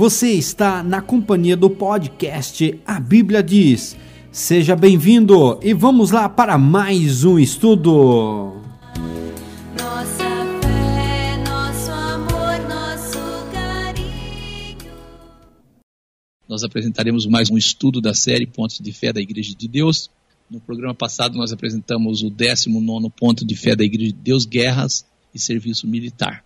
Você está na companhia do podcast A Bíblia Diz. Seja bem-vindo e vamos lá para mais um estudo. Nossa fé, nosso amor, nosso carinho. Nós apresentaremos mais um estudo da série Pontos de Fé da Igreja de Deus. No programa passado, nós apresentamos o 19 ponto de fé da Igreja de Deus: guerras e serviço militar.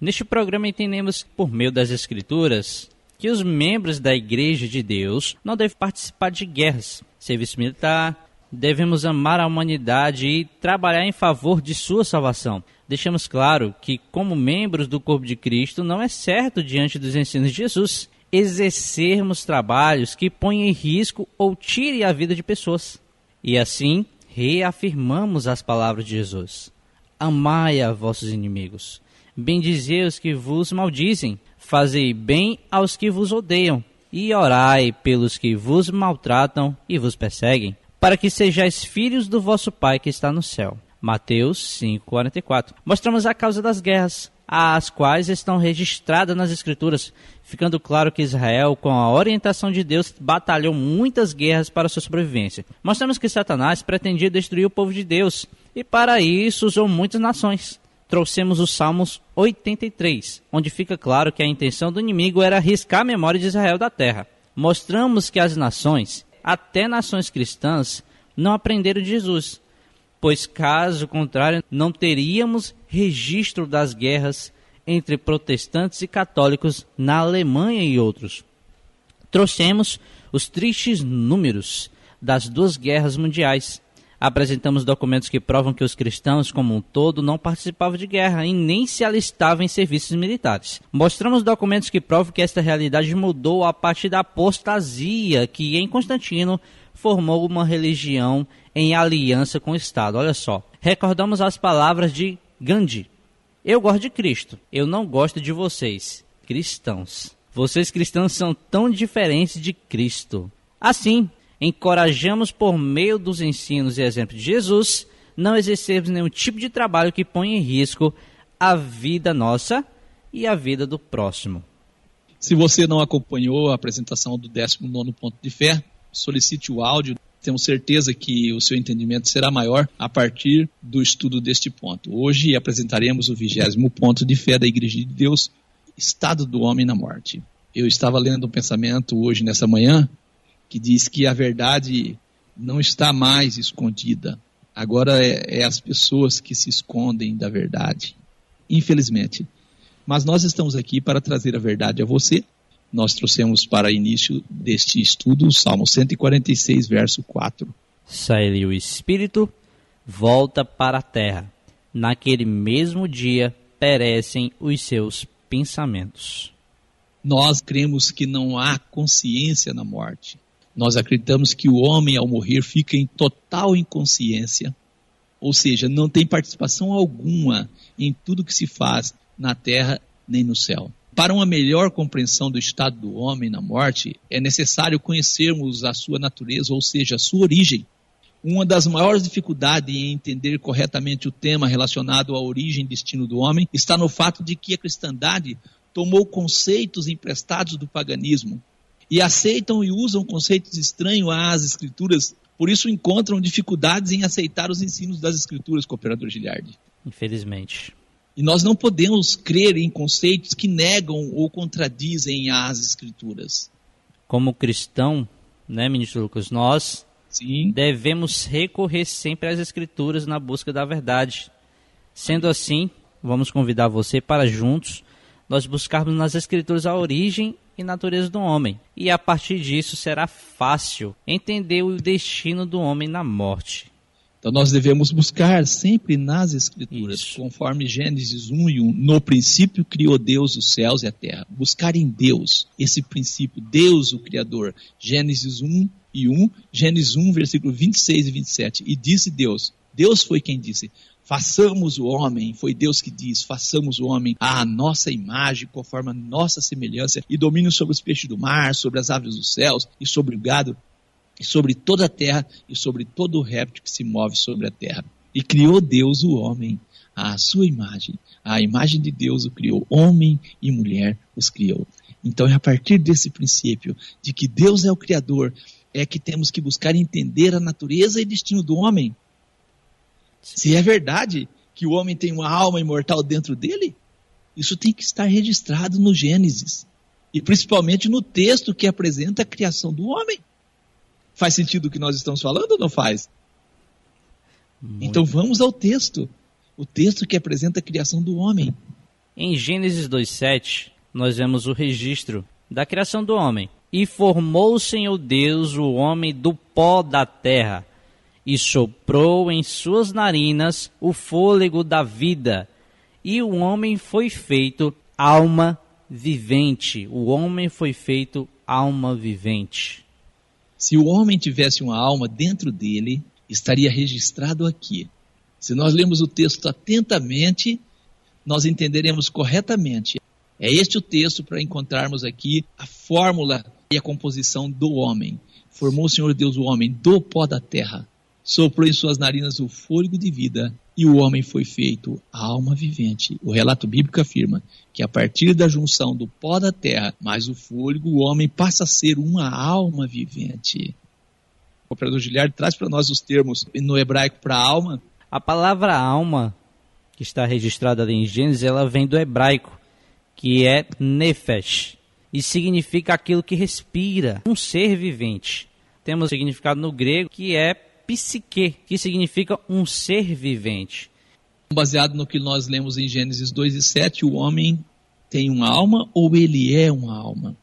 Neste programa entendemos, por meio das Escrituras, que os membros da Igreja de Deus não devem participar de guerras, serviço militar, devemos amar a humanidade e trabalhar em favor de sua salvação. Deixamos claro que, como membros do corpo de Cristo, não é certo, diante dos ensinos de Jesus, exercermos trabalhos que ponham em risco ou tirem a vida de pessoas. E assim, reafirmamos as palavras de Jesus: Amai a vossos inimigos, bendizei os que vos maldizem, fazei bem aos que vos odeiam, e orai pelos que vos maltratam e vos perseguem, para que sejais filhos do vosso Pai que está no céu. Mateus 5:44. Mostramos a causa das guerras, as quais estão registradas nas Escrituras, ficando claro que Israel, com a orientação de Deus, batalhou muitas guerras para sua sobrevivência. Mostramos que Satanás pretendia destruir o povo de Deus, e para isso usou muitas nações trouxemos os Salmos 83, onde fica claro que a intenção do inimigo era arriscar a memória de Israel da terra. Mostramos que as nações, até nações cristãs, não aprenderam de Jesus, pois caso contrário, não teríamos registro das guerras entre protestantes e católicos na Alemanha e outros. Trouxemos os tristes números das duas guerras mundiais apresentamos documentos que provam que os cristãos, como um todo, não participavam de guerra e nem se alistavam em serviços militares. Mostramos documentos que provam que esta realidade mudou a partir da apostasia que, em Constantino, formou uma religião em aliança com o Estado. Olha só. Recordamos as palavras de Gandhi. Eu gosto de Cristo. Eu não gosto de vocês, cristãos. Vocês cristãos são tão diferentes de Cristo. Assim, encorajamos por meio dos ensinos e exemplos de Jesus, não exercermos nenhum tipo de trabalho que ponha em risco a vida nossa e a vida do próximo. Se você não acompanhou a apresentação do 19 ponto de fé, solicite o áudio. Temos certeza que o seu entendimento será maior a partir do estudo deste ponto. Hoje apresentaremos o vigésimo ponto de fé da Igreja de Deus, estado do homem na morte. Eu estava lendo um pensamento hoje nessa manhã que diz que a verdade não está mais escondida. Agora é, é as pessoas que se escondem da verdade. Infelizmente. Mas nós estamos aqui para trazer a verdade a você. Nós trouxemos para início deste estudo o Salmo 146, verso 4. Sai-lhe o espírito, volta para a terra. Naquele mesmo dia perecem os seus pensamentos. Nós cremos que não há consciência na morte. Nós acreditamos que o homem, ao morrer, fica em total inconsciência, ou seja, não tem participação alguma em tudo que se faz na terra nem no céu. Para uma melhor compreensão do estado do homem na morte, é necessário conhecermos a sua natureza, ou seja, a sua origem. Uma das maiores dificuldades em entender corretamente o tema relacionado à origem e destino do homem está no fato de que a cristandade tomou conceitos emprestados do paganismo, e aceitam e usam conceitos estranhos às escrituras, por isso encontram dificuldades em aceitar os ensinos das escrituras, cooperador Giliardi. Infelizmente. E nós não podemos crer em conceitos que negam ou contradizem as escrituras. Como cristão, né, ministro Lucas, nós Sim. devemos recorrer sempre às escrituras na busca da verdade. Sendo assim, vamos convidar você para juntos nós buscarmos nas escrituras a origem e natureza do homem. E a partir disso será fácil entender o destino do homem na morte. Então nós devemos buscar sempre nas Escrituras, Isso. conforme Gênesis 1 e 1. No princípio criou Deus os céus e a terra. Buscar em Deus esse princípio, Deus o Criador. Gênesis 1 e 1, Gênesis 1, versículo 26 e 27. E disse Deus, Deus foi quem disse, façamos o homem, foi Deus que diz, façamos o homem à nossa imagem, conforme a nossa semelhança, e domine sobre os peixes do mar, sobre as aves dos céus, e sobre o gado, e sobre toda a terra, e sobre todo o réptil que se move sobre a terra. E criou Deus o homem à sua imagem. A imagem de Deus o criou, homem e mulher os criou. Então é a partir desse princípio de que Deus é o Criador, é que temos que buscar entender a natureza e destino do homem. Se é verdade que o homem tem uma alma imortal dentro dele, isso tem que estar registrado no Gênesis. E principalmente no texto que apresenta a criação do homem. Faz sentido o que nós estamos falando ou não faz? Muito. Então vamos ao texto. O texto que apresenta a criação do homem. Em Gênesis 2:7, nós vemos o registro da criação do homem. E formou o Senhor Deus o homem do pó da terra, e soprou em suas narinas o fôlego da vida, e o homem foi feito alma vivente. O homem foi feito alma vivente. Se o homem tivesse uma alma dentro dele, estaria registrado aqui. Se nós lermos o texto atentamente, nós entenderemos corretamente. É este o texto para encontrarmos aqui a fórmula e a composição do homem. Formou o Senhor Deus o homem do pó da terra, soprou em suas narinas o fôlego de vida, e o homem foi feito alma vivente. O relato bíblico afirma que a partir da junção do pó da terra mais o fôlego, o homem passa a ser uma alma vivente. O operador Giliard traz para nós os termos no hebraico para alma. A palavra alma, que está registrada ali em Gênesis, ela vem do hebraico, que é nefesh, e significa aquilo que respira, um ser vivente. Temos significado no grego que é psique, que significa um ser vivente. Baseado no que nós lemos em Gênesis 2 e 7, o homem tem uma alma ou ele é uma alma?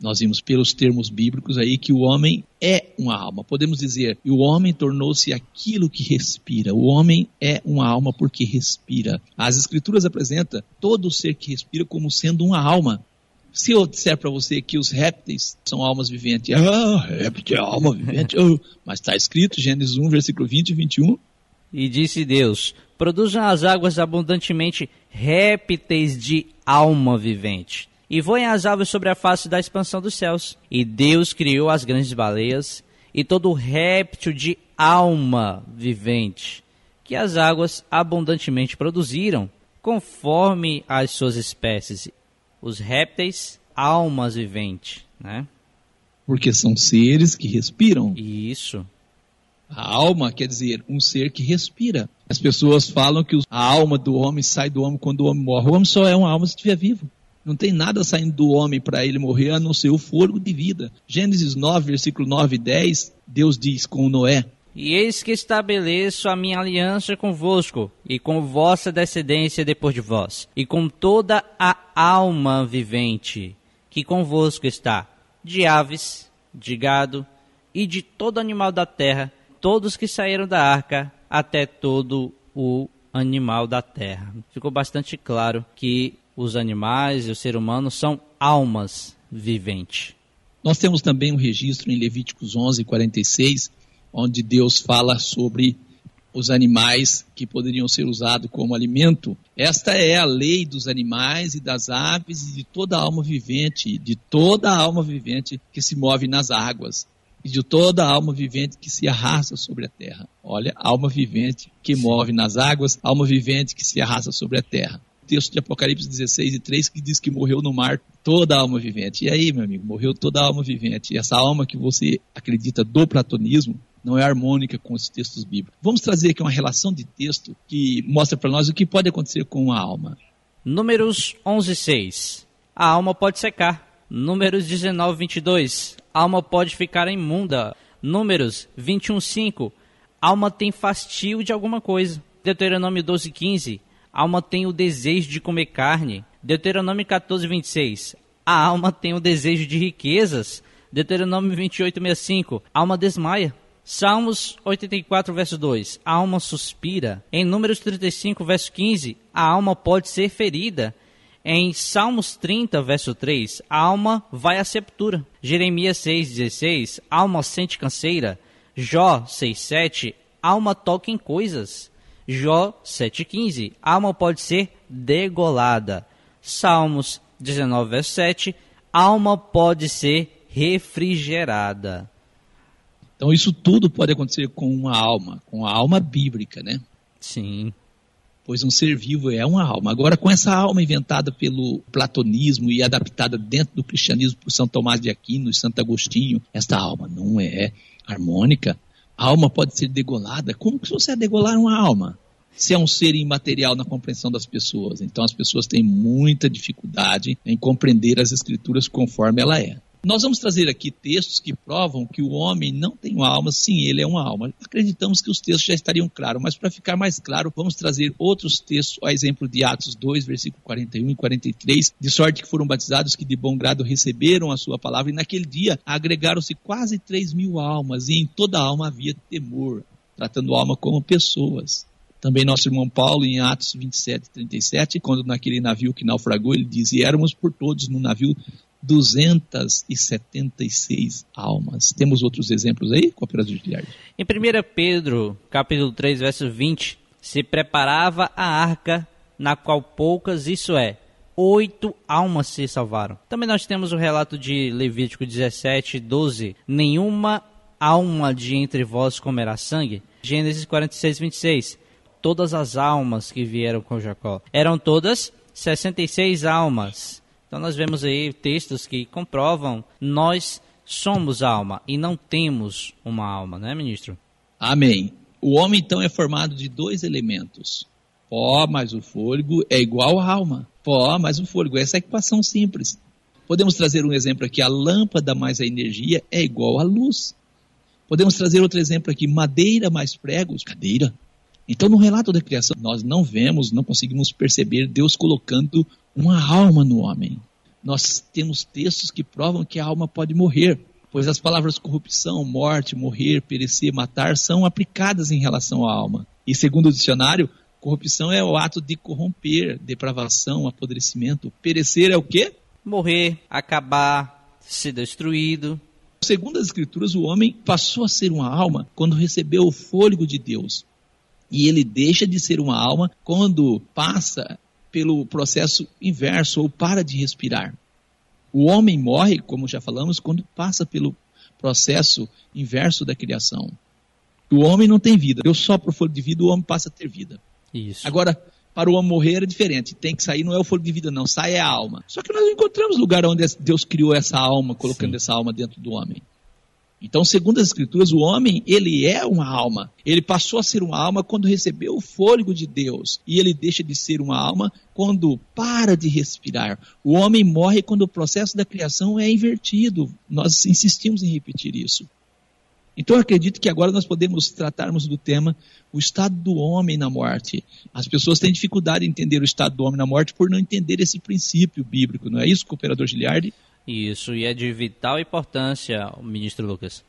Nós vimos pelos termos bíblicos aí que o homem é uma alma. Podemos dizer, o homem tornou-se aquilo que respira. O homem é uma alma porque respira. As escrituras apresentam todo ser que respira como sendo uma alma. Se eu disser para você que os répteis são almas viventes, ah, réptil é alma vivente, oh, mas está escrito, Gênesis 1, versículo 20 e 21, E disse Deus: Produzam as águas abundantemente répteis de alma vivente, e voem as aves sobre a face da expansão dos céus. E Deus criou as grandes baleias e todo réptil de alma vivente, que as águas abundantemente produziram, conforme as suas espécies. Os répteis, almas viventes, né? porque são seres que respiram. Isso. A alma quer dizer um ser que respira. As pessoas falam que a alma do homem sai do homem quando o homem morre. O homem só é uma alma se estiver vivo. Não tem nada saindo do homem para ele morrer a não ser o fôlego de vida. Gênesis 9, versículo 9 e 10, Deus diz com Noé: E eis que estabeleço a minha aliança convosco, e com vossa descendência depois de vós, e com toda a alma vivente que convosco está, de aves, de gado e de todo animal da terra, todos que saíram da arca, até todo o animal da terra. Ficou bastante claro que os animais e o ser humano são almas viventes. Nós temos também um registro em Levíticos 11, 46, onde Deus fala sobre os animais que poderiam ser usados como alimento. Esta é a lei dos animais e das aves e de toda alma vivente, de toda alma vivente que se move nas águas e de toda alma vivente que se arrasta sobre a terra. Olha, alma vivente que move nas águas, alma vivente que se arrasta sobre a terra. Texto de Apocalipse 16 e 3 que diz que morreu no mar toda alma vivente. E aí, meu amigo, morreu toda alma vivente. E essa alma que você acredita do platonismo não é harmônica com os textos bíblicos. Vamos trazer aqui uma relação de texto que mostra para nós o que pode acontecer com a alma. Números 11:6. A alma pode secar. Números 19:22. A alma pode ficar imunda. Números 21:5. A alma tem fastio de alguma coisa. Deuteronômio 12:15. A alma tem o desejo de comer carne. Deuteronômio 14:26. A alma tem o desejo de riquezas. Deuteronômio 28:65. A alma desmaia. Salmos 84, verso 2. A alma suspira. Em Números 35, verso 15, a alma pode ser ferida. Em Salmos 30, verso 3, a alma vai à sepultura. Jeremias 6, 16, a alma sente canseira. Jó 6, 7, a alma toca em coisas. Jó 7, 15, a alma pode ser degolada. Salmos 19, verso 7, a alma pode ser refrigerada. Então isso tudo pode acontecer com uma alma, com a alma bíblica, né? Sim. pois um ser vivo é uma alma. Agora, com essa alma inventada pelo platonismo e adaptada dentro do cristianismo por São Tomás de Aquino e Santo Agostinho, esta alma não é harmônica. A alma pode ser degolada. Como que você é degolar uma alma? Se é um ser imaterial na compreensão das pessoas. Então as pessoas têm muita dificuldade em compreender as escrituras conforme ela é. Nós vamos trazer aqui textos que provam que o homem não tem uma alma, sim, ele é uma alma. Acreditamos que os textos já estariam claros, mas para ficar mais claro, vamos trazer outros textos, a exemplo de Atos 2, versículo 41 e 43, de sorte que foram batizados que de bom grado receberam a sua palavra, e naquele dia agregaram-se quase 3 mil almas, e em toda alma havia temor, tratando a alma como pessoas. Também nosso irmão Paulo, em Atos 27, 37, quando naquele navio que naufragou, ele diz: éramos por todos no navio 276 almas. Temos outros exemplos aí, cooperador de Guilherme? Em 1 Pedro, capítulo 3, verso 20, se preparava a arca, na qual poucas, isso é, oito almas se salvaram. Também nós temos o relato de Levítico 17, 12. Nenhuma alma de entre vós comerá sangue. Gênesis 46, 26. Todas as almas que vieram com Jacó. Eram todas 66 almas. Então nós vemos aí textos que comprovam nós somos alma e não temos uma alma, né, ministro? Amém. O homem então é formado de dois elementos. Pó mais o fôlego é igual à alma. Pó mais o fôlego. Essa é a equação simples. Podemos trazer um exemplo aqui. A lâmpada mais a energia é igual à luz. Podemos trazer outro exemplo aqui. Madeira mais pregos, cadeira. Então, no relato da criação, nós não vemos, não conseguimos perceber Deus colocando uma alma no homem. Nós temos textos que provam que a alma pode morrer, pois as palavras corrupção, morte, morrer, perecer, matar são aplicadas em relação à alma. E segundo o dicionário, corrupção é o ato de corromper, depravação, apodrecimento. Perecer é o quê? Morrer, acabar, ser destruído. Segundo as escrituras, o homem passou a ser uma alma quando recebeu o fôlego de Deus. E ele deixa de ser uma alma quando passa pelo processo inverso ou para de respirar. O homem morre, como já falamos, quando passa pelo processo inverso da criação. O homem não tem vida. Eu sopro o fôlego de vida, o homem passa a ter vida. Isso. Agora, para o homem morrer é diferente. Tem que sair, não é o fôlego de vida, não. Sai é a alma. Só que nós não encontramos lugar onde Deus criou essa alma, colocando Sim. essa alma dentro do homem. Então, segundo as escrituras, o homem, ele é uma alma. Ele passou a ser uma alma quando recebeu o fôlego de Deus. E ele deixa de ser uma alma quando para de respirar. O homem morre quando o processo da criação é invertido. Nós insistimos em repetir isso. Então, eu acredito que agora nós podemos tratarmos do tema o estado do homem na morte. As pessoas têm dificuldade em entender o estado do homem na morte por não entender esse princípio bíblico, não é isso, cooperador Giliardi? Isso, e é de vital importância, ministro Lucas.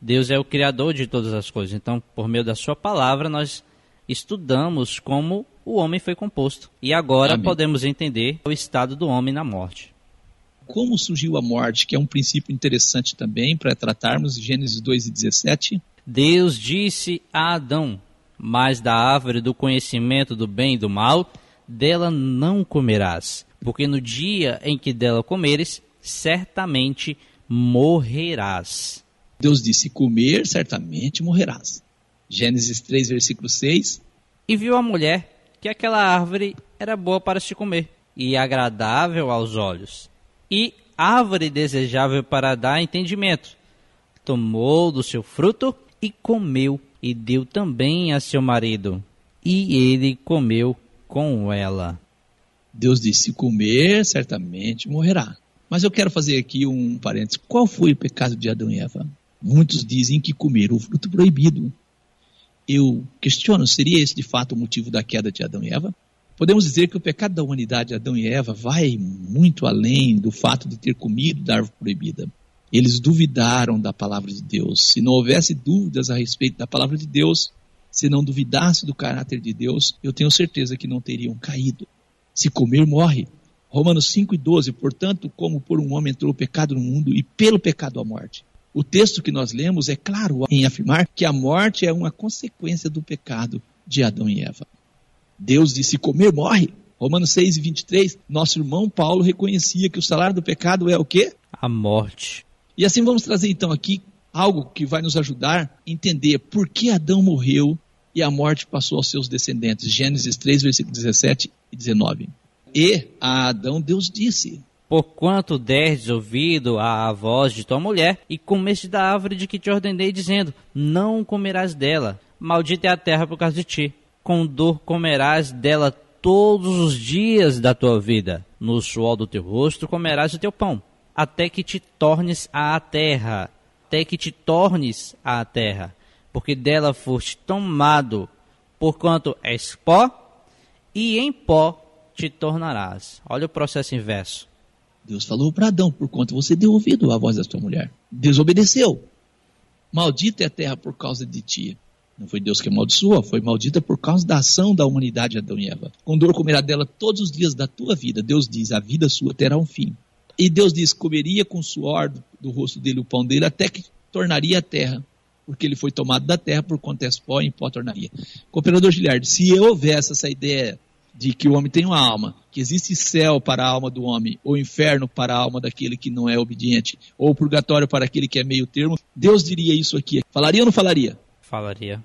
Deus é o criador de todas as coisas. Então, por meio da sua palavra, nós estudamos como o homem foi composto. E agora Amém. podemos entender o estado do homem na morte. Como surgiu a morte, que é um princípio interessante também para tratarmos, Gênesis 2 e 17. Deus disse a Adão: Mas da árvore do conhecimento do bem e do mal, dela não comerás, porque no dia em que dela comeres, certamente morrerás. Deus disse: Comer, certamente morrerás. Gênesis 3, versículo 6. E viu a mulher que aquela árvore era boa para se comer e agradável aos olhos, e árvore desejável para dar entendimento. Tomou do seu fruto e comeu, e deu também a seu marido, e ele comeu com ela. Deus disse: Comer, certamente morrerá. Mas eu quero fazer aqui um parênteses. Qual foi o pecado de Adão e Eva? Muitos dizem que comeram o fruto proibido. Eu questiono, seria esse de fato o motivo da queda de Adão e Eva? Podemos dizer que o pecado da humanidade, Adão e Eva, vai muito além do fato de ter comido da árvore proibida. Eles duvidaram da palavra de Deus. Se não houvesse dúvidas a respeito da palavra de Deus, se não duvidasse do caráter de Deus, eu tenho certeza que não teriam caído. Se comer, morre. Romanos 5 e 12, portanto, como por um homem entrou o pecado no mundo e pelo pecado a morte. O texto que nós lemos é claro em afirmar que a morte é uma consequência do pecado de Adão e Eva. Deus disse: comer, morre. Romanos 6 e 23, nosso irmão Paulo reconhecia que o salário do pecado é o quê? A morte. E assim vamos trazer então aqui algo que vai nos ajudar a entender por que Adão morreu e a morte passou aos seus descendentes. Gênesis 3, versículos 17 e 19. E a Adão Deus disse: Porquanto deres ouvido à voz de tua mulher, e comeste da árvore de que te ordenei, dizendo: Não comerás dela. Maldita é a terra por causa de ti. Com dor comerás dela todos os dias da tua vida. No suor do teu rosto comerás o teu pão, até que te tornes à terra. Até que te tornes à terra. Porque dela foste tomado, porquanto és pó, e em pó te tornarás. Olha o processo inverso. Deus falou para Adão, por conta você deu ouvido à voz da tua mulher. Desobedeceu. Maldita é a terra por causa de ti. Não foi Deus que amaldiçoou, foi maldita por causa da ação da humanidade Adão e Eva. Com dor comerá dela todos os dias da tua vida. Deus diz, a vida sua terá um fim. E Deus diz, comeria com suor do, do rosto dele o pão dele, até que tornaria a terra. Porque ele foi tomado da terra, por és pó, em pó tornaria. Cooperador Giliardi, se houvesse essa ideia de que o homem tem uma alma, que existe céu para a alma do homem, ou inferno para a alma daquele que não é obediente, ou purgatório para aquele que é meio termo, Deus diria isso aqui. Falaria ou não falaria? Falaria.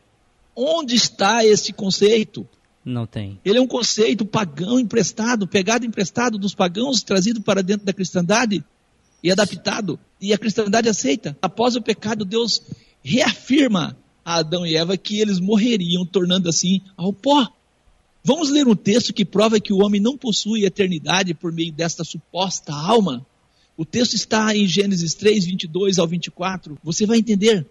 Onde está esse conceito? Não tem. Ele é um conceito pagão emprestado, pegado emprestado dos pagãos, trazido para dentro da cristandade e adaptado. E a cristandade aceita. Após o pecado, Deus reafirma a Adão e Eva que eles morreriam, tornando assim ao pó. Vamos ler um texto que prova que o homem não possui eternidade por meio desta suposta alma. O texto está em Gênesis 3, 22 ao 24. Você vai entender.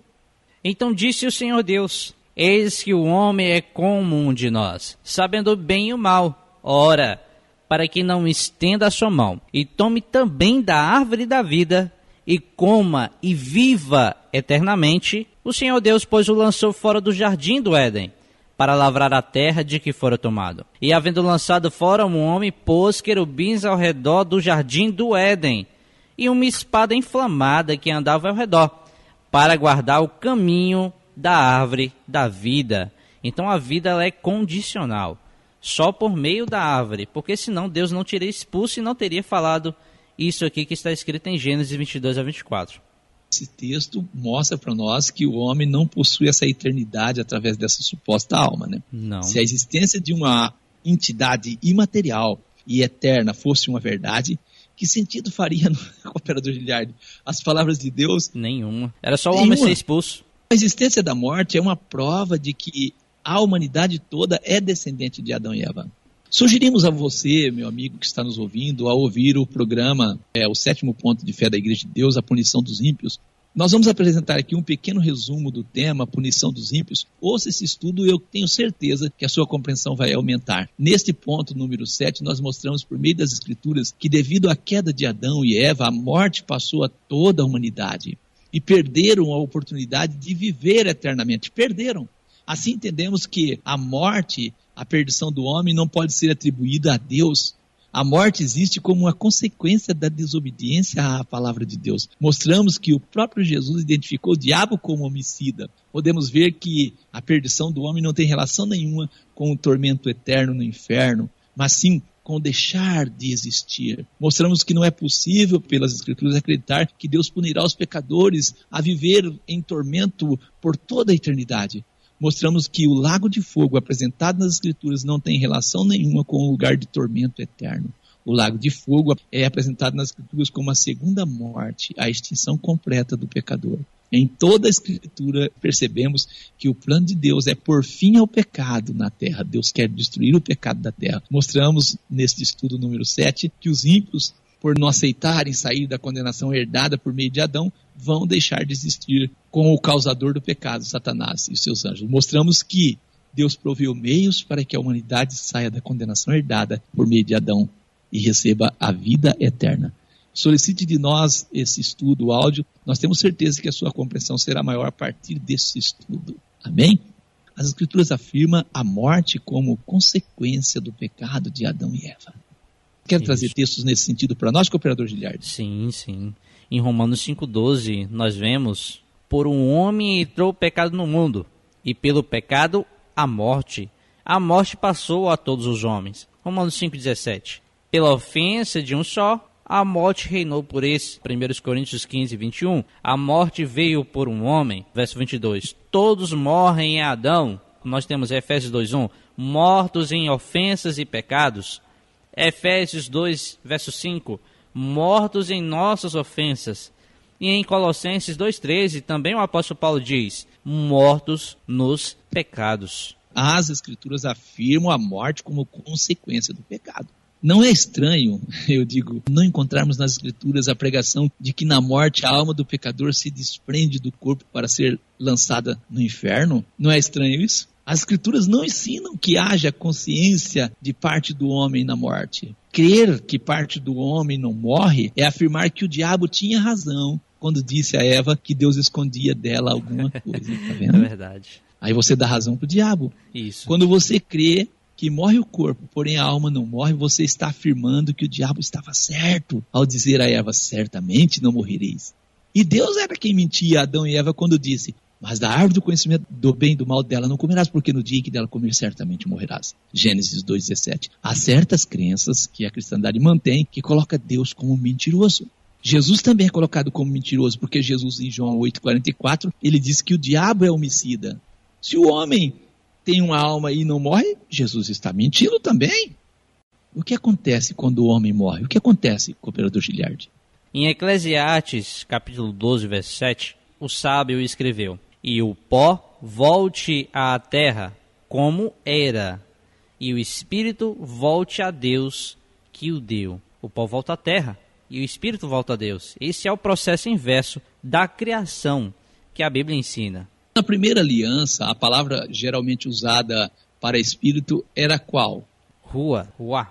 Então disse o Senhor Deus: Eis que o homem é como um de nós, sabendo bem e o mal. Ora, para que não estenda a sua mão, e tome também da árvore da vida, e coma e viva eternamente, o Senhor Deus, pois, o lançou fora do jardim do Éden, para lavrar a terra de que fora tomado. E havendo lançado fora um homem, pôs querubins ao redor do jardim do Éden, e uma espada inflamada que andava ao redor, para guardar o caminho da árvore da vida. Então a vida ela é condicional, só por meio da árvore, porque senão Deus não teria expulso e não teria falado isso aqui que está escrito em Gênesis 22 a 24. Esse texto mostra para nós que o homem não possui essa eternidade através dessa suposta alma, né? Não. Se a existência de uma entidade imaterial e eterna fosse uma verdade, que sentido faria no operador Giliardi as palavras de Deus? Nenhuma. Era só o homem Nenhuma. ser expulso. A existência da morte é uma prova de que a humanidade toda é descendente de Adão e Eva. Sugerimos a você, meu amigo que está nos ouvindo, a ouvir o programa, é, o sétimo ponto de fé da Igreja de Deus, a punição dos ímpios. Nós vamos apresentar aqui um pequeno resumo do tema punição dos ímpios. Ouça esse estudo e eu tenho certeza que a sua compreensão vai aumentar. Neste ponto número 7, nós mostramos por meio das escrituras que devido à queda de Adão e Eva, a morte passou a toda a humanidade e perderam a oportunidade de viver eternamente. Perderam. Assim entendemos que a morte, a perdição do homem não pode ser atribuída a Deus. A morte existe como uma consequência da desobediência à palavra de Deus. Mostramos que o próprio Jesus identificou o diabo como homicida. Podemos ver que a perdição do homem não tem relação nenhuma com o tormento eterno no inferno, mas sim com deixar de existir. Mostramos que não é possível, pelas Escrituras, acreditar que Deus punirá os pecadores a viver em tormento por toda a eternidade mostramos que o lago de fogo apresentado nas Escrituras não tem relação nenhuma com o lugar de tormento eterno. O lago de fogo é apresentado nas Escrituras como a segunda morte, a extinção completa do pecador. Em toda a Escritura percebemos que o plano de Deus é por fim ao pecado na terra. Deus quer destruir o pecado da terra. Mostramos neste estudo número 7 que os ímpios por não aceitarem sair da condenação herdada por meio de Adão, vão deixar de existir com o causador do pecado, Satanás e seus anjos. Mostramos que Deus proveu meios para que a humanidade saia da condenação herdada por meio de Adão e receba a vida eterna. Solicite de nós esse estudo, o áudio. Nós temos certeza que a sua compreensão será maior a partir desse estudo. Amém? As Escrituras afirmam a morte como consequência do pecado de Adão e Eva. Quer Isso. trazer textos nesse sentido para nós, cooperador Giliardi? Sim, sim. Em Romanos 5,12, nós vemos: Por um homem entrou o pecado no mundo, e pelo pecado a morte. A morte passou a todos os homens. Romanos 5,17. Pela ofensa de um só, a morte reinou por esse. 1 Coríntios 15, 21. A morte veio por um homem. Verso 22. Todos morrem em Adão. nós temos Efésios 2:1, mortos em ofensas e pecados. Efésios 2, verso 5, mortos em nossas ofensas. E em Colossenses 2,13 também o apóstolo Paulo diz: mortos nos pecados. As escrituras afirmam a morte como consequência do pecado. Não é estranho, eu digo, não encontrarmos nas escrituras a pregação de que na morte a alma do pecador se desprende do corpo para ser lançada no inferno? Não é estranho isso? As escrituras não ensinam que haja consciência de parte do homem na morte. Crer que parte do homem não morre é afirmar que o diabo tinha razão quando disse a Eva que Deus escondia dela alguma coisa, tá É vendo? verdade. Aí você dá razão pro diabo. Isso. Quando você crê que morre o corpo, porém a alma não morre, você está afirmando que o diabo estava certo ao dizer a Eva: certamente não morrereis. E Deus era quem mentia a Adão e Eva quando disse: Mas da árvore do conhecimento do bem e do mal dela não comerás, porque no dia em que dela comer, certamente morrerás. Gênesis 2,17. Há certas crenças que a cristandade mantém que coloca Deus como mentiroso. Jesus também é colocado como mentiroso, porque Jesus, em João 8,44, ele diz que o diabo é homicida. Se o homem tem uma alma e não morre, Jesus está mentindo também. O que acontece quando o homem morre? O que acontece, cooperador Giliardi? Em Eclesiastes, capítulo 12, verso 7, o sábio escreveu: E o pó volte à terra como era, e o espírito volte a Deus que o deu. O pó volta à terra e o espírito volta a Deus. Esse é o processo inverso da criação que a Bíblia ensina. Na primeira aliança, a palavra geralmente usada para espírito era qual? Rua, ruá,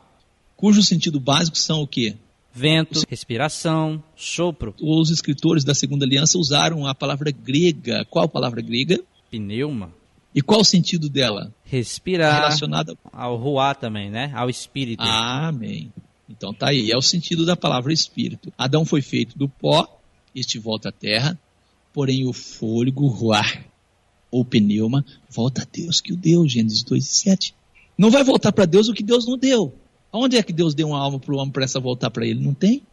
Cujo sentido básico são o quê? Vento, respiração, sopro, Os escritores da segunda aliança usaram a palavra grega. Qual palavra grega? pneuma, E qual o sentido dela? respirar, Relacionada ao ruá também, né? Ao espírito. Amém. Então tá aí, é o sentido da palavra espírito. Adão foi feito do pó, este volta à terra, porém o fôlego, ruar, ou pneuma, volta a Deus que o deu, Gênesis 2 e 7. Não vai voltar para Deus o que Deus não deu. Onde é que Deus deu uma alma para o homem para essa voltar para ele? Não tem.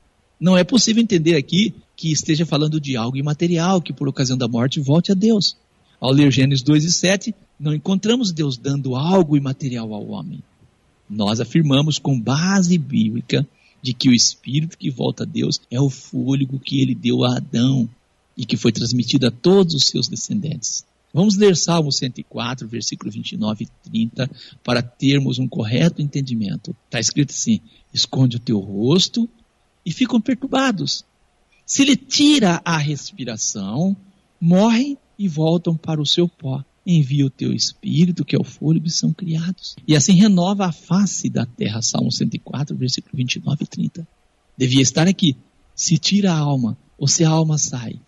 Não é possível entender aqui que esteja falando de algo imaterial, que por ocasião da morte volte a Deus. Ao ler Gênesis 2 e 7, não encontramos Deus dando algo imaterial ao homem. Nós afirmamos com base bíblica de que o espírito que volta a Deus é o fôlego que ele deu a Adão e que foi transmitido a todos os seus descendentes. Vamos ler Salmo 104, versículo 29 e 30, para termos um correto entendimento. Está escrito assim: esconde o teu rosto e ficam perturbados. Se lhe tira a respiração, morrem e voltam para o seu pó. Envia o teu espírito, que é o fôlego, e são criados. E assim renova a face da terra. Salmo 104, versículo 29 e 30. Devia estar aqui. Se tira a alma, ou se a alma sai.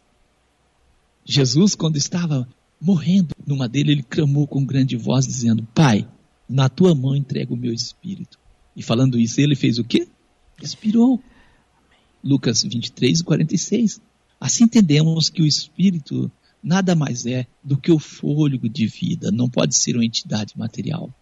Jesus, quando estava morrendo numa dele, ele clamou com grande voz, dizendo: Pai, na tua mão entrego o meu espírito. E falando isso, ele fez o quê? Expirou. Lucas 23, 46. Assim entendemos que o espírito nada mais é do que o fôlego de vida, não pode ser uma entidade material.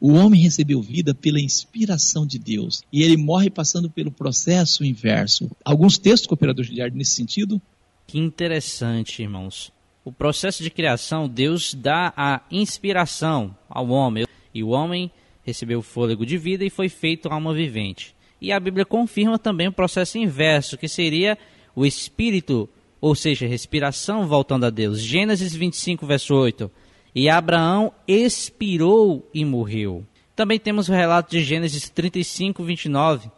O homem recebeu vida pela inspiração de Deus e ele morre passando pelo processo inverso. Alguns textos, cooperador Giliard, nesse sentido, Que interessante, irmãos. O processo de criação, Deus dá a inspiração ao homem. E o homem recebeu o fôlego de vida e foi feito alma vivente. E a Bíblia confirma também o processo inverso, que seria o espírito, ou seja, respiração voltando a Deus. Gênesis 25, verso 8. E Abraão expirou e morreu. Também temos o relato de Gênesis 35, 29.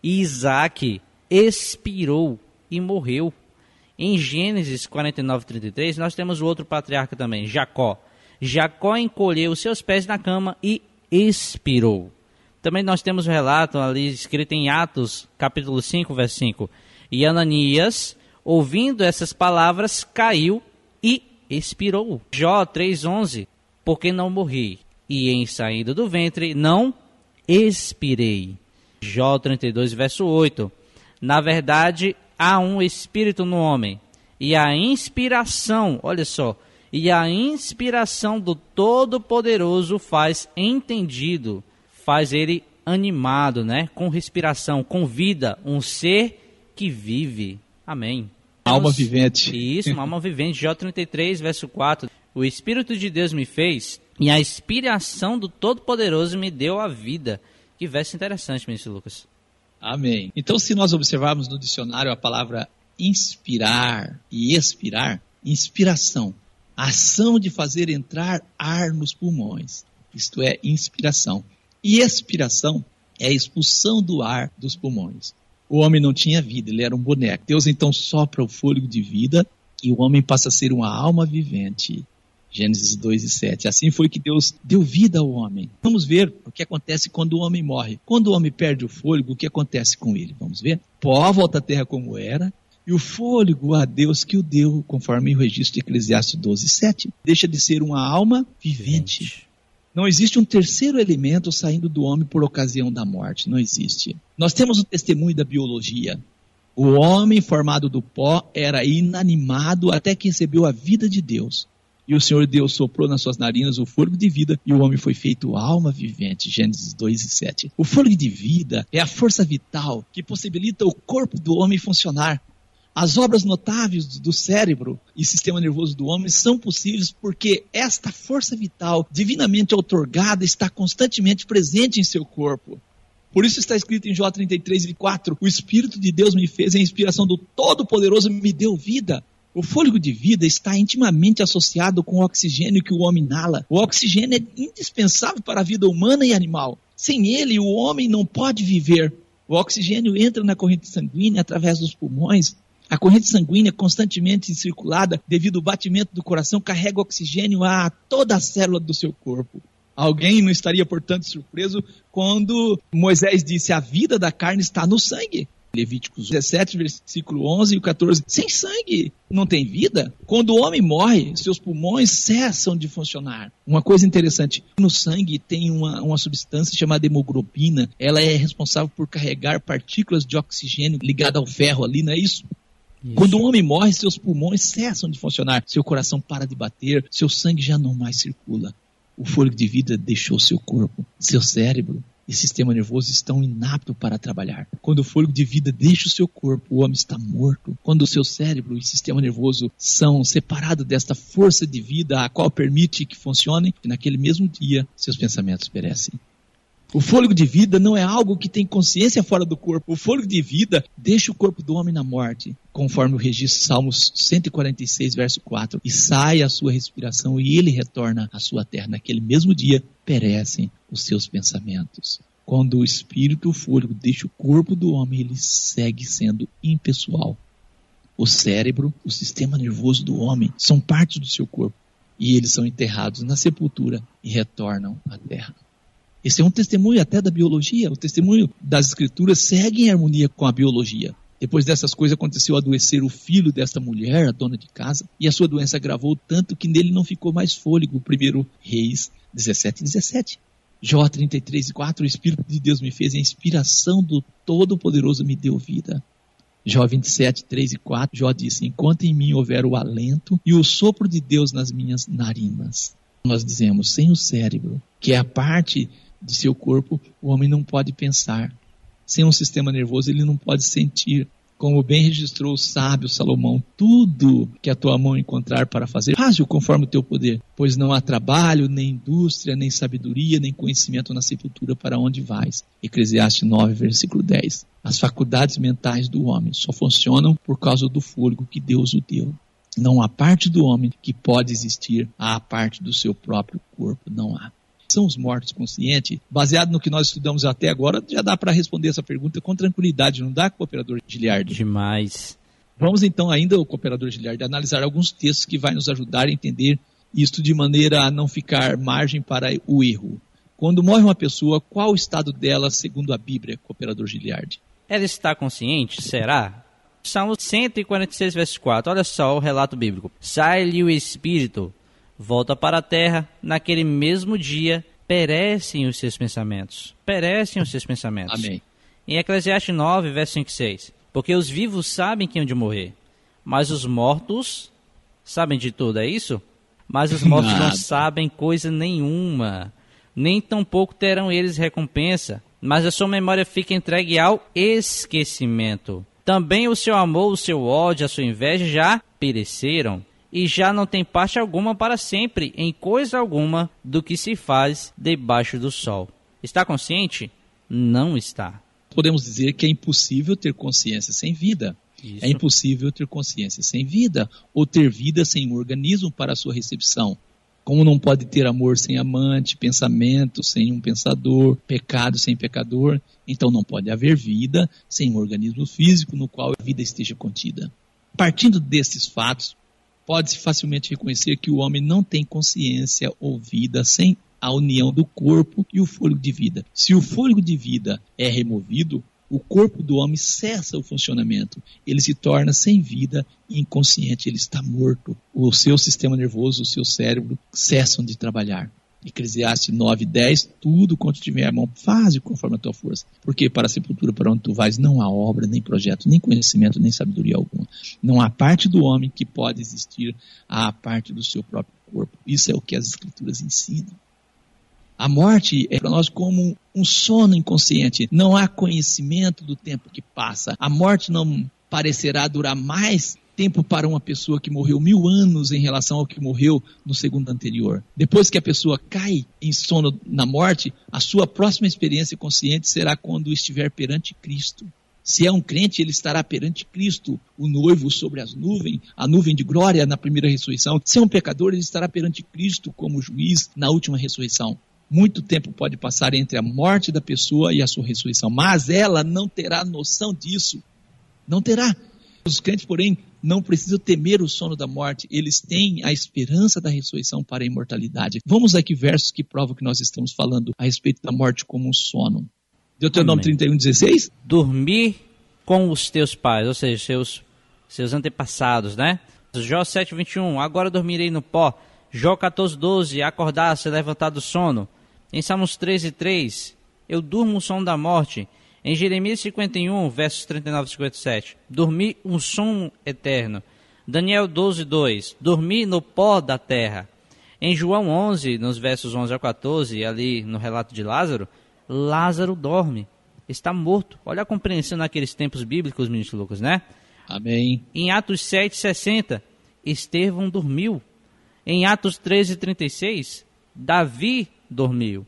E Isaac expirou e morreu. Em Gênesis 49, 33, nós temos o outro patriarca também, Jacó. Jacó encolheu seus pés na cama e expirou. Também nós temos o relato ali escrito em Atos, capítulo 5, verso 5. E Ananias, ouvindo essas palavras, caiu e expirou. Jó 3:11. Porque não morri e em saindo do ventre não expirei. Jó 32 verso 8. Na verdade, há um espírito no homem e a inspiração, olha só, e a inspiração do Todo-Poderoso faz entendido, faz ele animado, né? Com respiração, com vida, um ser que vive. Amém. alma vivente. Isso, alma vivente. Jó 33, verso 4. O Espírito de Deus me fez E a inspiração do Todo-Poderoso me deu a vida. Que verso interessante, ministro Lucas. Amém. Então, se nós observarmos no dicionário a palavra inspirar e expirar, inspiração, ação de fazer entrar ar nos pulmões. Isto é inspiração. E expiração é a expulsão do ar dos pulmões. O homem não tinha vida, ele era um boneco. Deus então sopra o fôlego de vida e o homem passa a ser uma alma vivente. Gênesis 2 e 7. Assim foi que Deus deu vida ao homem. Vamos ver o que acontece quando o homem morre. Quando o homem perde o fôlego, o que acontece com ele? Vamos ver? Pó volta à terra como era, e o fôlego a Deus que o deu, conforme o registro de Eclesiastes 12, 7. Deixa de ser uma alma vivente. Não existe um terceiro elemento saindo do homem por ocasião da morte. Não existe. Nós temos o testemunho da biologia. O homem formado do pó era inanimado até que recebeu a vida de Deus. E o Senhor Deus soprou nas suas narinas o fôlego de vida, e o homem foi feito alma vivente. Gênesis 2 e 7. O fôlego de vida é a força vital que possibilita o corpo do homem funcionar. As obras notáveis do cérebro e sistema nervoso do homem são possíveis porque esta força vital, divinamente outorgada, está constantemente presente em seu corpo. Por isso está escrito em Jó 33 e 4: O Espírito de Deus me fez, a inspiração do Todo-Poderoso me deu vida. O fôlego de vida está intimamente associado com o oxigênio que o homem inala. O oxigênio é indispensável para a vida humana e animal. Sem ele, o homem não pode viver. O oxigênio entra na corrente sanguínea através dos pulmões. A corrente sanguínea constantemente circulada devido ao batimento do coração carrega oxigênio a toda a célula do seu corpo. Alguém não estaria, portanto, surpreso quando Moisés disse: A vida da carne está no sangue. Levíticos 17, versículo 11 e 14. Sem sangue não tem vida. Quando o homem morre, seus pulmões cessam de funcionar. Uma coisa interessante: no sangue tem uma, uma substância chamada hemoglobina. Ela é responsável por carregar partículas de oxigênio ligada ao ferro ali, não é isso? Isso. Quando o homem morre, seus pulmões cessam de funcionar, seu coração para de bater, seu sangue já não mais circula. O fôlego de vida deixou seu corpo, seu cérebro e sistema nervoso estão inaptos para trabalhar. Quando o fôlego de vida deixa o seu corpo, o homem está morto. Quando o seu cérebro e sistema nervoso são separados desta força de vida a qual permite que funcionem, naquele mesmo dia seus pensamentos perecem. O fôlego de vida não é algo que tem consciência fora do corpo. O fôlego de vida deixa o corpo do homem na morte, conforme o registro Salmos 146, verso 4. E sai a sua respiração e ele retorna à sua terra. Naquele mesmo dia perecem os seus pensamentos. Quando o espírito, o fôlego, deixa o corpo do homem, ele segue sendo impessoal. O cérebro, o sistema nervoso do homem são partes do seu corpo. E eles são enterrados na sepultura e retornam à terra. Esse é um testemunho até da biologia. O testemunho das escrituras segue em harmonia com a biologia. Depois dessas coisas aconteceu adoecer o filho desta mulher, a dona de casa, e a sua doença agravou tanto que nele não ficou mais fôlego. Primeiro Reis 17 17. Jó 33 e 4, o Espírito de Deus me fez, a inspiração do Todo-Poderoso me deu vida. Jó 27, 3 e 4, Jó disse, enquanto em mim houver o alento e o sopro de Deus nas minhas narinas. Nós dizemos, sem o cérebro, que é a parte de seu corpo, o homem não pode pensar. Sem um sistema nervoso, ele não pode sentir. Como bem registrou o sábio Salomão, tudo que a tua mão encontrar para fazer, faz-o conforme o teu poder, pois não há trabalho, nem indústria, nem sabedoria, nem conhecimento na sepultura para onde vais. Eclesiastes 9, versículo 10. As faculdades mentais do homem só funcionam por causa do fôlego que Deus o deu. Não há parte do homem que pode existir à parte do seu próprio corpo, não há são os mortos conscientes, baseado no que nós estudamos até agora, já dá para responder essa pergunta com tranquilidade, não dá, cooperador Giliardi? Demais. Vamos então ainda, o cooperador Giliardi, analisar alguns textos que vai nos ajudar a entender isto de maneira a não ficar margem para o erro. Quando morre uma pessoa, qual o estado dela segundo a Bíblia, cooperador Giliardi? Ela está consciente? Será? Salmo 146, verso 4. Olha só o relato bíblico. Sai-lhe o espírito, volta para a terra, naquele mesmo dia perecem os seus pensamentos. Perecem os seus pensamentos. Amém. Em Eclesiastes 9, verso 5 e 6. Porque os vivos sabem que hão de morrer, mas os mortos sabem de tudo, é isso? Mas os mortos não Nada. sabem coisa nenhuma, nem tampouco terão eles recompensa, mas a sua memória fica entregue ao esquecimento. Também o seu amor, o seu ódio, a sua inveja já pereceram, e já não tem parte alguma para sempre em coisa alguma do que se faz debaixo do sol. Está consciente? Não está. Podemos dizer que é impossível ter consciência sem vida. Isso. É impossível ter consciência sem vida, ou ter vida sem um organismo para a sua recepção. Como não pode ter amor sem amante, pensamento sem um pensador, pecado sem pecador, então não pode haver vida sem um organismo físico no qual a vida esteja contida. Partindo destes fatos, pode-se facilmente reconhecer que o homem não tem consciência ou vida sem a união do corpo e o fôlego de vida. Se o fôlego de vida é removido, o corpo do homem cessa o funcionamento. Ele se torna sem vida e inconsciente, ele está morto. O seu sistema nervoso, o seu cérebro cessam de trabalhar. Eclesiastes 9, 10, tudo quanto tiver a mão, faze conforme a tua força. Porque para a sepultura, para onde tu vais, não há obra, nem projeto, nem conhecimento, nem sabedoria alguma. Não há parte do homem que pode existir à parte do seu próprio corpo. Isso é o que as escrituras ensinam. A morte é para nós como um sono inconsciente. Não há conhecimento do tempo que passa. A morte não parecerá durar mais tempo para uma pessoa que morreu mil anos em relação ao que morreu no segundo anterior. Depois que a pessoa cai em sono na morte, a sua próxima experiência consciente será quando estiver perante Cristo. Se é um crente, ele estará perante Cristo, o noivo sobre as nuvens, a nuvem de glória na primeira ressurreição. Se é um pecador, ele estará perante Cristo como juiz na última ressurreição. Muito tempo pode passar entre a morte da pessoa e a sua ressurreição, mas ela não terá noção disso. Não terá. Os crentes, porém, não precisam temer o sono da morte, eles têm a esperança da ressurreição para a imortalidade. Vamos aqui versos que provam que nós estamos falando a respeito da morte como um sono. Deuteronômio Amém. 31, 16. Dormir com os teus pais, ou seja, seus, seus antepassados, né? Jó 7, 21, agora dormirei no pó. Jó 14, 12, acordar, se levantar do sono. Em Salmos 13, 3, eu durmo o sono da morte. Em Jeremias 51, versos 39 e 57, dormi um sono eterno. Daniel 12, 2, dormi no pó da terra. Em João 11, nos versos 11 a 14, ali no relato de Lázaro, Lázaro dorme, está morto. Olha a compreensão naqueles tempos bíblicos, ministro Lucas, né? Amém. Em Atos 7, 60, Estevão dormiu. Em Atos 13, 36, Davi dormiu.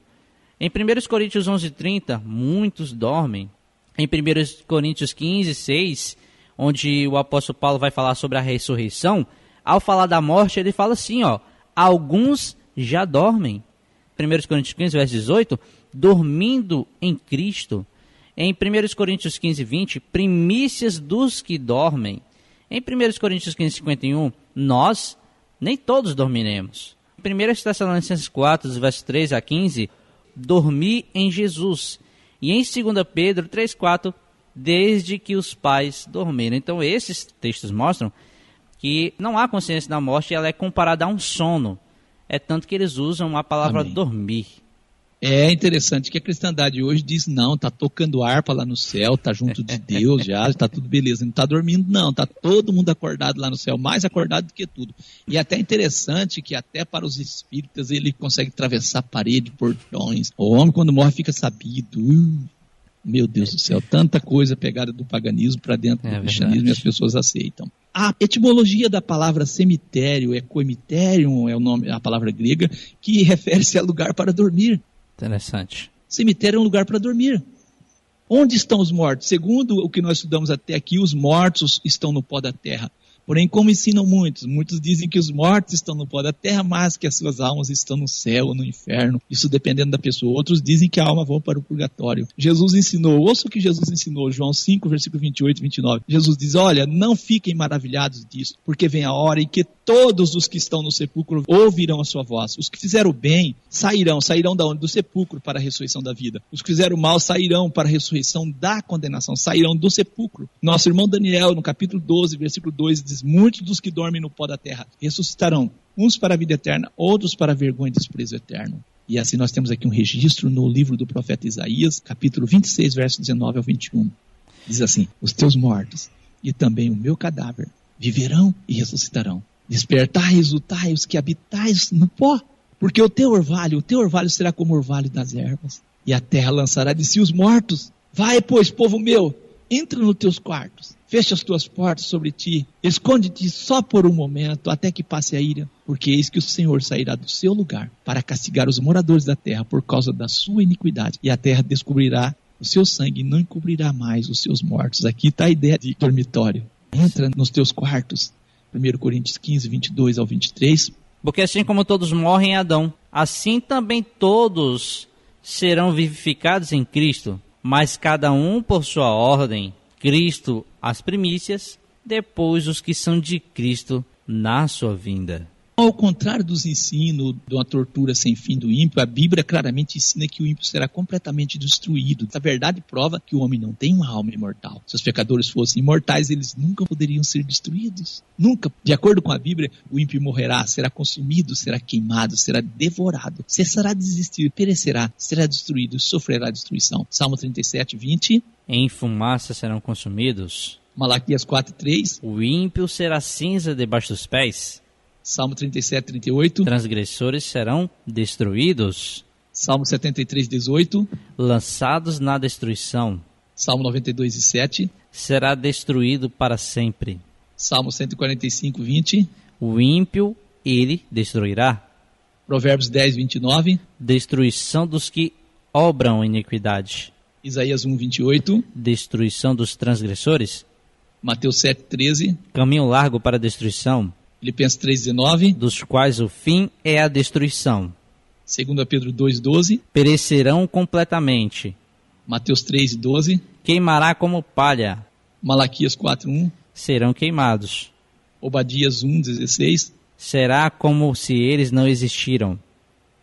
Em 1 Coríntios 11, 30, muitos dormem. Em 1 Coríntios 15, 6, onde o apóstolo Paulo vai falar sobre a ressurreição, ao falar da morte, ele fala assim, ó, alguns já dormem. 1 Coríntios 15, verso 18, dormindo em Cristo. Em 1 Coríntios 15, 20, primícias dos que dormem. Em 1 Coríntios 15, 51, nós nem todos dormiremos. Em 1 Tessalonicenses 4, dos versos 3 a 15, dormi em Jesus. E em 2 Pedro 3, 4, desde que os pais dormiram. Então, esses textos mostram que não há consciência da morte, ela é comparada a um sono. É tanto que eles usam a palavra Amém. dormir. É interessante que a cristandade hoje diz, não, tá tocando harpa lá no céu, tá junto de Deus já, tá tudo beleza. Não tá dormindo, não, tá todo mundo acordado lá no céu, mais acordado do que tudo. E é até interessante que até para os espíritas ele consegue atravessar parede, portões. O homem quando morre fica sabido. Uh, meu Deus do céu, tanta coisa pegada do paganismo para dentro É do cristianismo e as pessoas aceitam. A etimologia da palavra cemitério é coemiterium, é o nome, a palavra grega, que refere-se a lugar para dormir. Interessante. Cemitério é um lugar para dormir. Onde estão os mortos? Segundo o que nós estudamos até aqui, os mortos estão no pó da terra. Porém, como ensinam muitos, muitos dizem que os mortos estão no pó da terra, mas que as suas almas estão no céu ou no inferno. Isso dependendo da pessoa. Outros dizem que a alma vai para o purgatório. Jesus ensinou, ouça o que Jesus ensinou, João 5, versículo 28 e 29. Jesus diz: Olha, não fiquem maravilhados disso, porque vem a hora em que todos os que estão no sepulcro ouvirão a sua voz. Os que fizeram bem sairão, sairão da onde? Do sepulcro para a ressurreição da vida. Os que fizeram mal sairão para a ressurreição da condenação, sairão do sepulcro. Nosso irmão Daniel, no capítulo 12, versículo 2, diz: Muitos dos que dormem no pó da terra ressuscitarão, uns para a vida eterna, outros para a vergonha e desprezo eterno. E assim nós temos aqui um registro no livro do profeta Isaías, capítulo 26, verso 19 ao 21. Diz assim: Os teus mortos e também o meu cadáver viverão e ressuscitarão. Despertai exultai os que habitais no pó, porque o teu orvalho, o teu orvalho será como o orvalho das ervas, e a terra lançará de si os mortos. Vai, pois, povo meu, entra nos teus quartos, fecha as tuas portas sobre ti, esconde-te só por um momento, até que passe a ira, porque eis que o Senhor sairá do seu lugar para castigar os moradores da terra por causa da sua iniquidade, e a terra descobrirá o seu sangue e não encobrirá mais os seus mortos. Aqui está a ideia de dormitório. Entra nos teus quartos. 1 Coríntios 15, 22 ao 23. Porque assim como todos morrem em Adão, assim também todos serão vivificados em Cristo, mas cada um por sua ordem. Cristo as primícias, depois os que são de Cristo na sua vinda. Ao contrário dos ensinos de uma tortura sem fim do ímpio, a Bíblia claramente ensina que o ímpio será completamente destruído. A verdade prova que o homem não tem uma alma imortal. Se os pecadores fossem imortais, eles nunca poderiam ser destruídos. Nunca. De acordo com a Bíblia, o ímpio morrerá, será consumido, será queimado, será devorado, cessará de existir, perecerá, será destruído, sofrerá destruição. Salmo 37, 20. Em fumaça serão consumidos. Malaquias 4, 3. O ímpio será cinza debaixo dos pés. Salmo 37, 38. Transgressores serão destruídos, Salmo 73, 18. lançados na destruição. Salmo 92 e 7. Será destruído para sempre. Salmo 145, 20. O ímpio ele destruirá. Provérbios 10, 29. Destruição dos que obram iniquidade. Isaías 1, 28. Destruição dos transgressores. Mateus 7, 13. Caminho largo para a destruição, Filipenses 3, 19. dos quais o fim é a destruição. 2 Pedro 2, 12. Perecerão completamente. Mateus 3, 12. Queimará como palha. Malaquias 4, 1. Serão queimados. Obadias 1, 16. Será como se eles não existiram.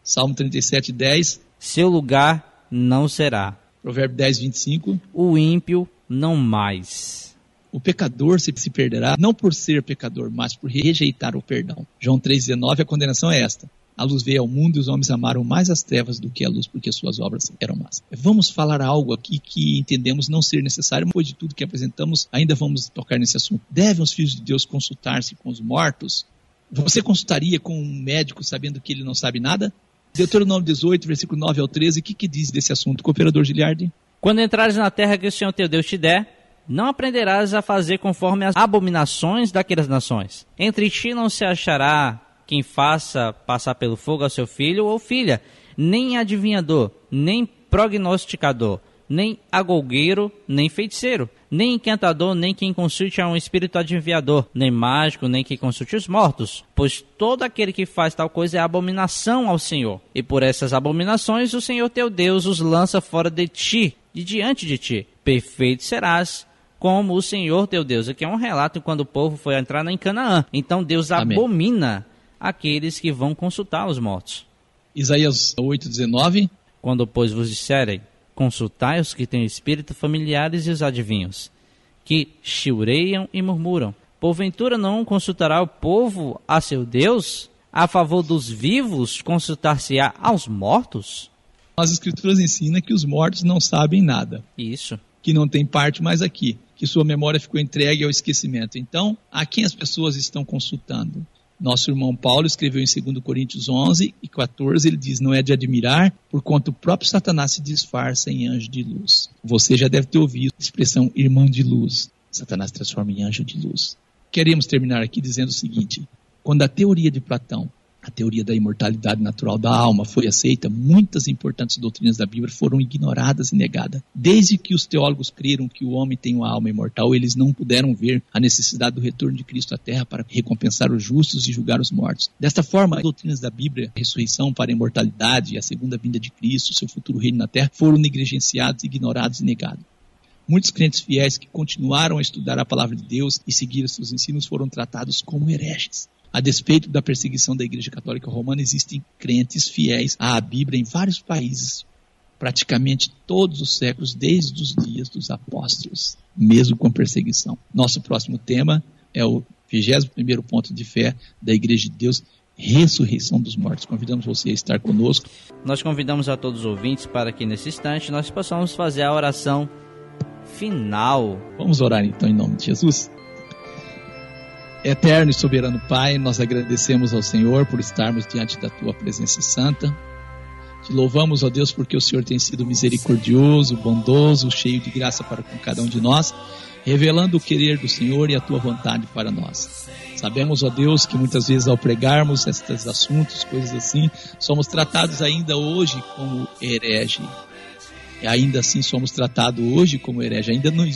Salmo 37, 10. Seu lugar não será. Provérbio 10, 25. O ímpio não mais. O pecador se, se perderá não por ser pecador, mas por rejeitar o perdão. João 3,19, a condenação é esta. A luz veio ao mundo e os homens amaram mais as trevas do que a luz, porque suas obras eram más. Vamos falar algo aqui que entendemos não ser necessário, mas depois de tudo que apresentamos, ainda vamos tocar nesse assunto. Devem os filhos de Deus consultar-se com os mortos? Você consultaria com um médico sabendo que ele não sabe nada? Deuteronômio 18, versículo 9 ao 13, o que, que diz desse assunto? Cooperador Giliardi? Quando entrares na terra que o Senhor teu Deus te der, não aprenderás a fazer conforme as abominações daquelas nações. Entre ti não se achará quem faça passar pelo fogo ao seu filho ou filha, nem adivinhador, nem prognosticador, nem agolgueiro, nem feiticeiro, nem encantador, nem quem consulte a um espírito adivinhador, nem mágico, nem quem consulte os mortos. Pois todo aquele que faz tal coisa é abominação ao Senhor. E por essas abominações o Senhor teu Deus os lança fora de ti, de diante de ti. Perfeito serás como o Senhor teu Deus. Aqui é um relato quando o povo foi entrar em Canaã. Então Deus Amém. abomina aqueles que vão consultar os mortos. Isaías 8, 19. Quando, pois, vos disserem, consultai os que têm espírito familiares e os adivinhos, que chiureiam e murmuram. Porventura não consultará o povo a seu Deus? A favor dos vivos, consultar-se-á aos mortos? As escrituras ensinam que os mortos não sabem nada. Isso. que não tem parte mais aqui, que sua memória ficou entregue ao esquecimento. Então, a quem as pessoas estão consultando? Nosso irmão Paulo escreveu em 2 Coríntios 11 e 14, ele diz, não é de admirar, porquanto o próprio Satanás se disfarça em anjo de luz. Você já deve ter ouvido a expressão irmão de luz. Satanás transforma em anjo de luz. Queremos terminar aqui dizendo o seguinte, quando a teoria de Platão a teoria da imortalidade natural da alma foi aceita, muitas importantes doutrinas da Bíblia foram ignoradas e negadas. Desde que os teólogos creram que o homem tem uma alma imortal, eles não puderam ver a necessidade do retorno de Cristo à Terra para recompensar os justos e julgar os mortos. Desta forma, as doutrinas da Bíblia, a ressurreição para a imortalidade, a segunda vinda de Cristo, seu futuro reino na Terra, foram negligenciados, ignorados e negados. Muitos crentes fiéis que continuaram a estudar a palavra de Deus e seguir seus ensinos foram tratados como hereges. A despeito da perseguição da Igreja Católica Romana, existem crentes fiéis à Bíblia em vários países, praticamente todos os séculos, desde os dias dos apóstolos, mesmo com perseguição. Nosso próximo tema é o 21 ponto de fé da Igreja de Deus, ressurreição dos mortos. Convidamos você a estar conosco. Nós convidamos a todos os ouvintes para que nesse instante nós possamos fazer a oração final. Vamos orar então em nome de Jesus. Eterno e soberano Pai, nós agradecemos ao Senhor por estarmos diante da tua presença santa. Te louvamos, ó Deus, porque o Senhor tem sido misericordioso, bondoso, cheio de graça para com cada um de nós, revelando o querer do Senhor e a tua vontade para nós. Sabemos, ó Deus, que muitas vezes ao pregarmos estes assuntos, coisas assim, somos tratados ainda hoje como herege. E ainda assim somos tratados hoje como herege. Ainda não,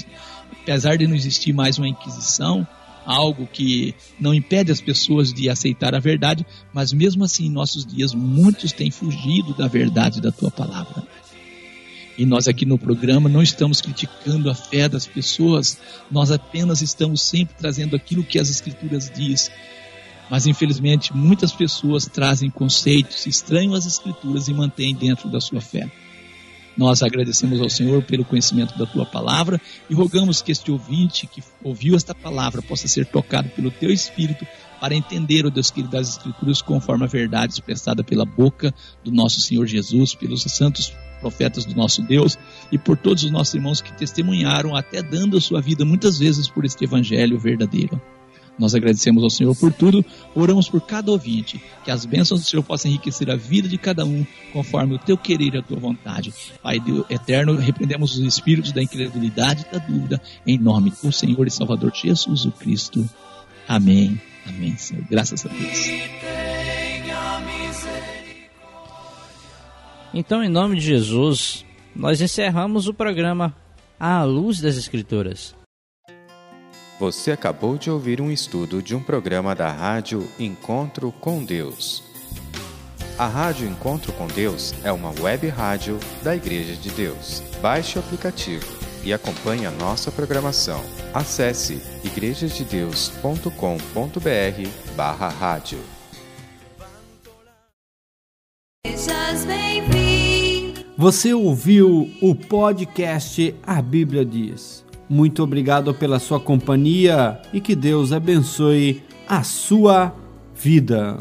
apesar de não existir mais uma inquisição, algo que não impede as pessoas de aceitar a verdade, mas mesmo assim em nossos dias muitos têm fugido da verdade da tua palavra. E nós aqui no programa não estamos criticando a fé das pessoas, nós apenas estamos sempre trazendo aquilo que as escrituras diz. Mas infelizmente muitas pessoas trazem conceitos estranhos às escrituras e mantêm dentro da sua fé. Nós agradecemos ao Senhor pelo conhecimento da tua palavra e rogamos que este ouvinte que ouviu esta palavra possa ser tocado pelo teu espírito para entender, ó Deus querido, das Escrituras conforme a verdade expressada pela boca do nosso Senhor Jesus, pelos santos profetas do nosso Deus e por todos os nossos irmãos que testemunharam, até dando a sua vida muitas vezes por este evangelho verdadeiro. Nós agradecemos ao Senhor por tudo, oramos por cada ouvinte, que as bênçãos do Senhor possam enriquecer a vida de cada um, conforme o teu querer e a tua vontade. Pai Deus eterno, repreendemos os espíritos da incredulidade e da dúvida, em nome do Senhor e Salvador Jesus o Cristo. Amém. Amém, Senhor. Graças a Deus. Então, em nome de Jesus, nós encerramos o programa À Luz das Escrituras. Você acabou de ouvir um estudo de um programa da Rádio Encontro com Deus. A Rádio Encontro com Deus é uma web rádio da Igreja de Deus. Baixe o aplicativo e acompanhe a nossa programação. Acesse igrejasdedeus.com.br barra rádio. Você ouviu o podcast A Bíblia Diz. Muito obrigado pela sua companhia e que Deus abençoe a sua vida.